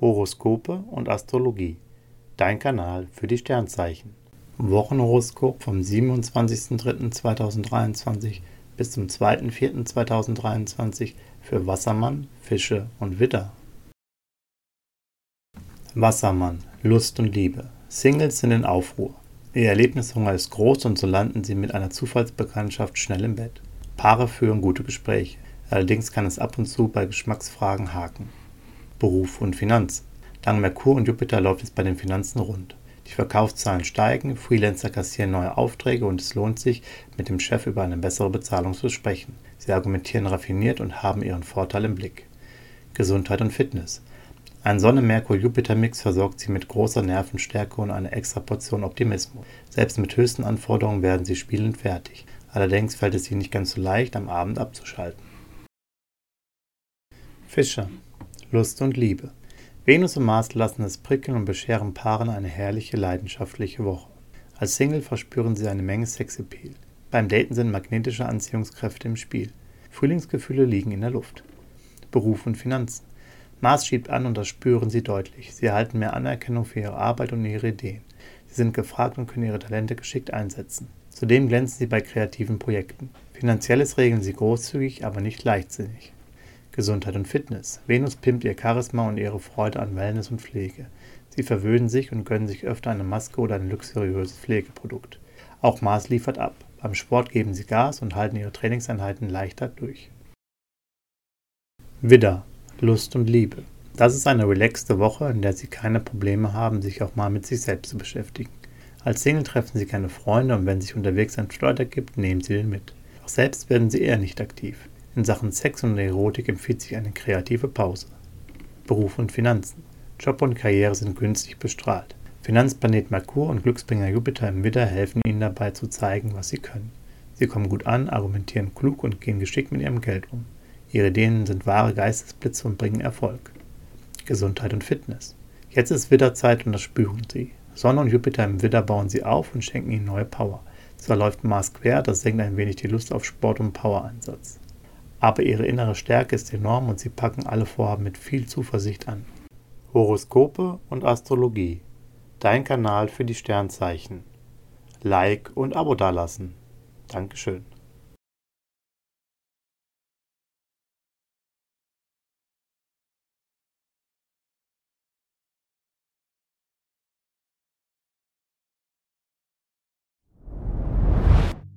Horoskope und Astrologie. Dein Kanal für die Sternzeichen. Wochenhoroskop vom 27.03.2023 bis zum 2.04.2023 für Wassermann, Fische und Widder. Wassermann, Lust und Liebe. Singles sind in Aufruhr. Ihr Erlebnishunger ist groß und so landen sie mit einer Zufallsbekanntschaft schnell im Bett. Paare führen gute Gespräche. Allerdings kann es ab und zu bei Geschmacksfragen haken. Beruf und Finanz. Dank Merkur und Jupiter läuft es bei den Finanzen rund. Die Verkaufszahlen steigen, Freelancer kassieren neue Aufträge und es lohnt sich, mit dem Chef über eine bessere Bezahlung zu sprechen. Sie argumentieren raffiniert und haben ihren Vorteil im Blick. Gesundheit und Fitness. Ein Sonne-Merkur-Jupiter-Mix versorgt sie mit großer Nervenstärke und einer extra Portion Optimismus. Selbst mit höchsten Anforderungen werden sie spielend fertig. Allerdings fällt es ihnen nicht ganz so leicht, am Abend abzuschalten. Fischer. Lust und Liebe. Venus und Mars lassen es prickeln und bescheren Paaren eine herrliche, leidenschaftliche Woche. Als Single verspüren sie eine Menge Sexappeal. Beim Daten sind magnetische Anziehungskräfte im Spiel. Frühlingsgefühle liegen in der Luft. Beruf und Finanzen. Mars schiebt an und das spüren sie deutlich. Sie erhalten mehr Anerkennung für ihre Arbeit und ihre Ideen. Sie sind gefragt und können ihre Talente geschickt einsetzen. Zudem glänzen sie bei kreativen Projekten. Finanzielles regeln sie großzügig, aber nicht leichtsinnig. Gesundheit und Fitness. Venus pimpt ihr Charisma und ihre Freude an Wellness und Pflege. Sie verwöhnen sich und gönnen sich öfter eine Maske oder ein luxuriöses Pflegeprodukt. Auch Mars liefert ab. Beim Sport geben sie Gas und halten ihre Trainingseinheiten leichter durch. Widder. Lust und Liebe. Das ist eine relaxte Woche, in der Sie keine Probleme haben, sich auch mal mit sich selbst zu beschäftigen. Als Single treffen Sie keine Freunde und wenn sich unterwegs ein Streit ergibt, nehmen Sie den mit. Auch selbst werden Sie eher nicht aktiv. In Sachen Sex und Erotik empfiehlt sich eine kreative Pause. Beruf und Finanzen. Job und Karriere sind günstig bestrahlt. Finanzplanet Merkur und Glücksbringer Jupiter im Widder helfen Ihnen dabei zu zeigen, was Sie können. Sie kommen gut an, argumentieren klug und gehen geschickt mit Ihrem Geld um. Ihre Ideen sind wahre Geistesblitze und bringen Erfolg. Gesundheit und Fitness. Jetzt ist Widderzeit und das spüren Sie. Sonne und Jupiter im Widder bauen Sie auf und schenken Ihnen neue Power. Zwar läuft Mars quer, das senkt ein wenig die Lust auf Sport und Powereinsatz aber ihre innere Stärke ist enorm und sie packen alle Vorhaben mit viel Zuversicht an. Horoskope und Astrologie. Dein Kanal für die Sternzeichen. Like und Abo dalassen. Dankeschön.